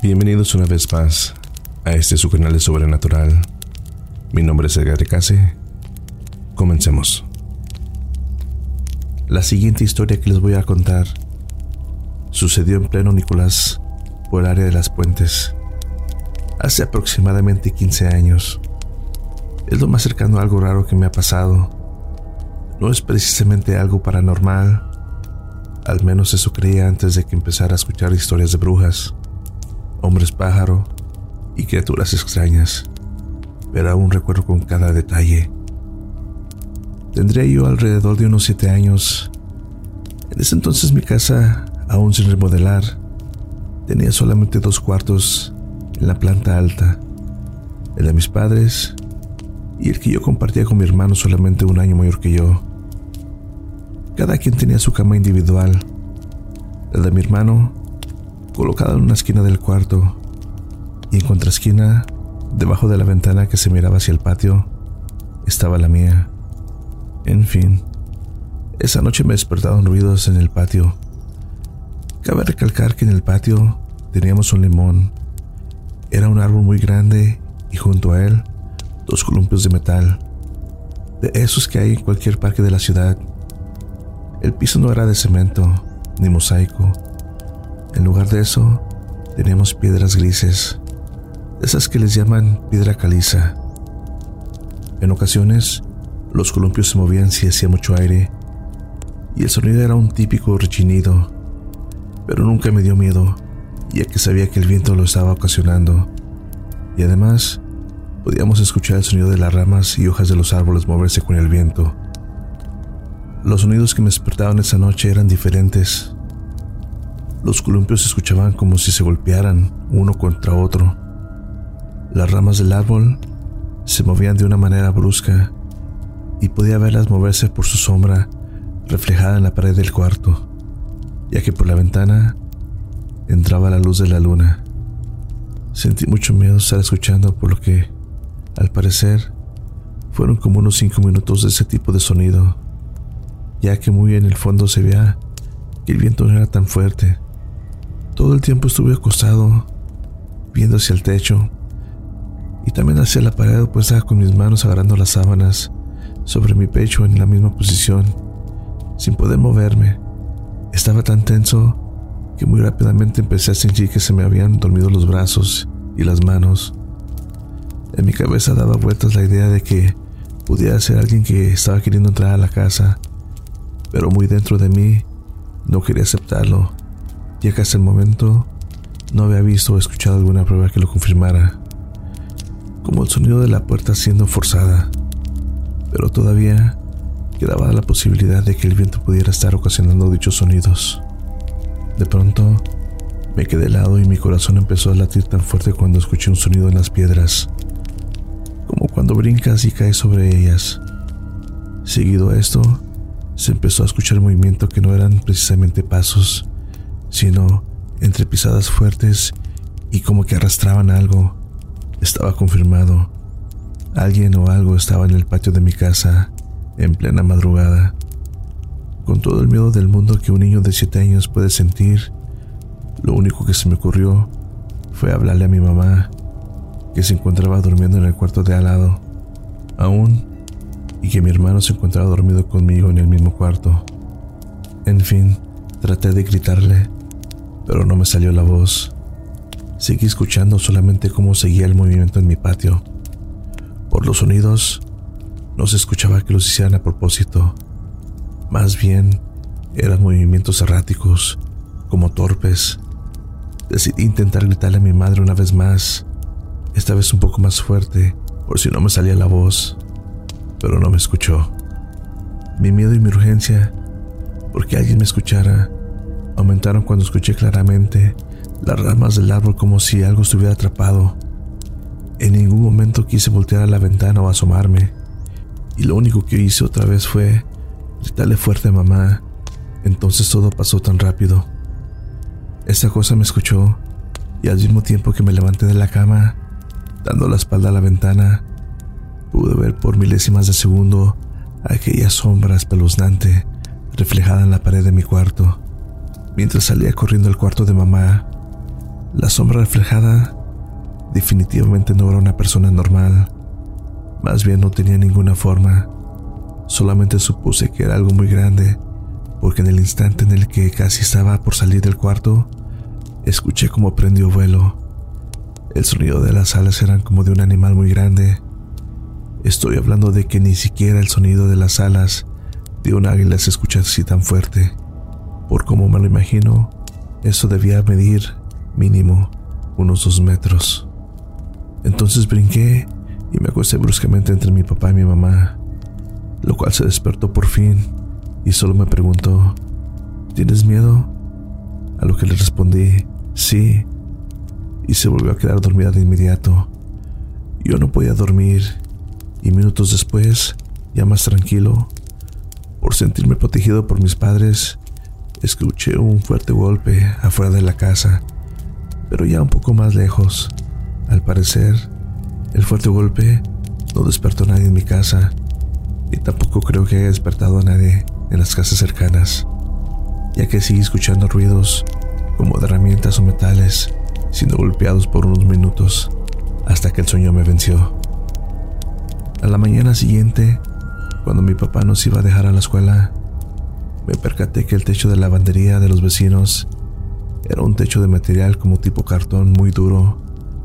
Bienvenidos una vez más a este su canal de Sobrenatural. Mi nombre es Edgar Case. Comencemos. La siguiente historia que les voy a contar sucedió en pleno Nicolás por el área de las puentes hace aproximadamente 15 años. Es lo más cercano a algo raro que me ha pasado. No es precisamente algo paranormal, al menos eso creía antes de que empezara a escuchar historias de brujas, hombres pájaro y criaturas extrañas, pero aún recuerdo con cada detalle. Tendría yo alrededor de unos siete años. En ese entonces mi casa, aún sin remodelar, tenía solamente dos cuartos en la planta alta, el de mis padres y el que yo compartía con mi hermano solamente un año mayor que yo. Cada quien tenía su cama individual. La de mi hermano, colocada en una esquina del cuarto, y en contraesquina, debajo de la ventana que se miraba hacia el patio, estaba la mía. En fin, esa noche me despertaron ruidos en el patio. Cabe recalcar que en el patio teníamos un limón. Era un árbol muy grande y junto a él dos columpios de metal, de esos que hay en cualquier parque de la ciudad. El piso no era de cemento ni mosaico. En lugar de eso, teníamos piedras grises, esas que les llaman piedra caliza. En ocasiones, los columpios se movían si hacía mucho aire, y el sonido era un típico rechinido, pero nunca me dio miedo, ya que sabía que el viento lo estaba ocasionando, y además podíamos escuchar el sonido de las ramas y hojas de los árboles moverse con el viento. Los sonidos que me despertaban esa noche eran diferentes. Los columpios se escuchaban como si se golpearan uno contra otro. Las ramas del árbol se movían de una manera brusca y podía verlas moverse por su sombra reflejada en la pared del cuarto, ya que por la ventana entraba la luz de la luna. Sentí mucho miedo estar escuchando por lo que, al parecer, fueron como unos cinco minutos de ese tipo de sonido ya que muy en el fondo se veía que el viento no era tan fuerte. Todo el tiempo estuve acostado, viendo hacia el techo y también hacia la pared, pues estaba con mis manos agarrando las sábanas sobre mi pecho en la misma posición, sin poder moverme. Estaba tan tenso que muy rápidamente empecé a sentir que se me habían dormido los brazos y las manos. En mi cabeza daba vueltas la idea de que pudiera ser alguien que estaba queriendo entrar a la casa pero muy dentro de mí no quería aceptarlo, ya que hasta el momento no había visto o escuchado alguna prueba que lo confirmara, como el sonido de la puerta siendo forzada, pero todavía quedaba la posibilidad de que el viento pudiera estar ocasionando dichos sonidos. De pronto, me quedé helado y mi corazón empezó a latir tan fuerte cuando escuché un sonido en las piedras, como cuando brincas y caes sobre ellas. Seguido a esto, se empezó a escuchar movimiento que no eran precisamente pasos, sino entre pisadas fuertes y como que arrastraban algo. Estaba confirmado. Alguien o algo estaba en el patio de mi casa en plena madrugada. Con todo el miedo del mundo que un niño de 7 años puede sentir, lo único que se me ocurrió fue hablarle a mi mamá, que se encontraba durmiendo en el cuarto de al lado. Aún y que mi hermano se encontraba dormido conmigo en el mismo cuarto. En fin, traté de gritarle, pero no me salió la voz. Seguí escuchando solamente cómo seguía el movimiento en mi patio. Por los sonidos, no se escuchaba que los hicieran a propósito. Más bien, eran movimientos erráticos, como torpes. Decidí intentar gritarle a mi madre una vez más, esta vez un poco más fuerte, por si no me salía la voz pero no me escuchó. Mi miedo y mi urgencia, porque alguien me escuchara, aumentaron cuando escuché claramente las ramas del árbol como si algo estuviera atrapado. En ningún momento quise voltear a la ventana o asomarme, y lo único que hice otra vez fue gritarle fuerte a mamá. Entonces todo pasó tan rápido. Esta cosa me escuchó, y al mismo tiempo que me levanté de la cama, dando la espalda a la ventana, Pude ver por milésimas de segundo aquella sombra espeluznante reflejada en la pared de mi cuarto. Mientras salía corriendo al cuarto de mamá, La sombra reflejada definitivamente no era una persona normal, más bien no tenía ninguna forma, solamente supuse que era algo muy grande, porque en el instante en el que casi estaba por salir del cuarto, escuché como prendió vuelo. El sonido de las alas eran como de un animal muy grande. Estoy hablando de que ni siquiera el sonido de las alas de un águila se escucha así tan fuerte. Por como me lo imagino, eso debía medir mínimo unos dos metros. Entonces brinqué y me acosté bruscamente entre mi papá y mi mamá, lo cual se despertó por fin y solo me preguntó, ¿tienes miedo? A lo que le respondí, sí, y se volvió a quedar dormida de inmediato. Yo no podía dormir y minutos después, ya más tranquilo, por sentirme protegido por mis padres, escuché un fuerte golpe afuera de la casa, pero ya un poco más lejos. Al parecer, el fuerte golpe no despertó a nadie en mi casa y tampoco creo que haya despertado a nadie en las casas cercanas, ya que seguí escuchando ruidos como de herramientas o metales siendo golpeados por unos minutos hasta que el sueño me venció. A la mañana siguiente, cuando mi papá nos iba a dejar a la escuela, me percaté que el techo de la lavandería de los vecinos era un techo de material como tipo cartón muy duro,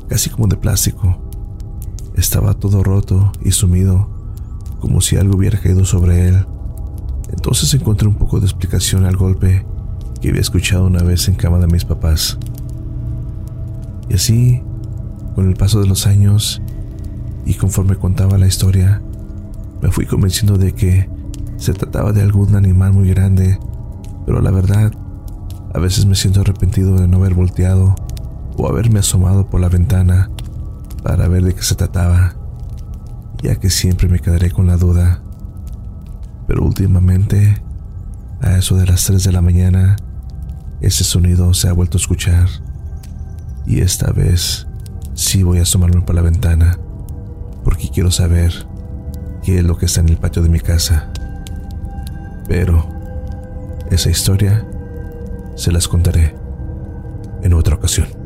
casi como de plástico. Estaba todo roto y sumido, como si algo hubiera caído sobre él. Entonces encontré un poco de explicación al golpe que había escuchado una vez en cama de mis papás. Y así, con el paso de los años y conforme contaba la historia, me fui convenciendo de que se trataba de algún animal muy grande, pero la verdad, a veces me siento arrepentido de no haber volteado o haberme asomado por la ventana para ver de qué se trataba, ya que siempre me quedaré con la duda. Pero últimamente, a eso de las 3 de la mañana, ese sonido se ha vuelto a escuchar y esta vez sí voy a asomarme por la ventana porque quiero saber qué es lo que está en el patio de mi casa. Pero esa historia se las contaré en otra ocasión.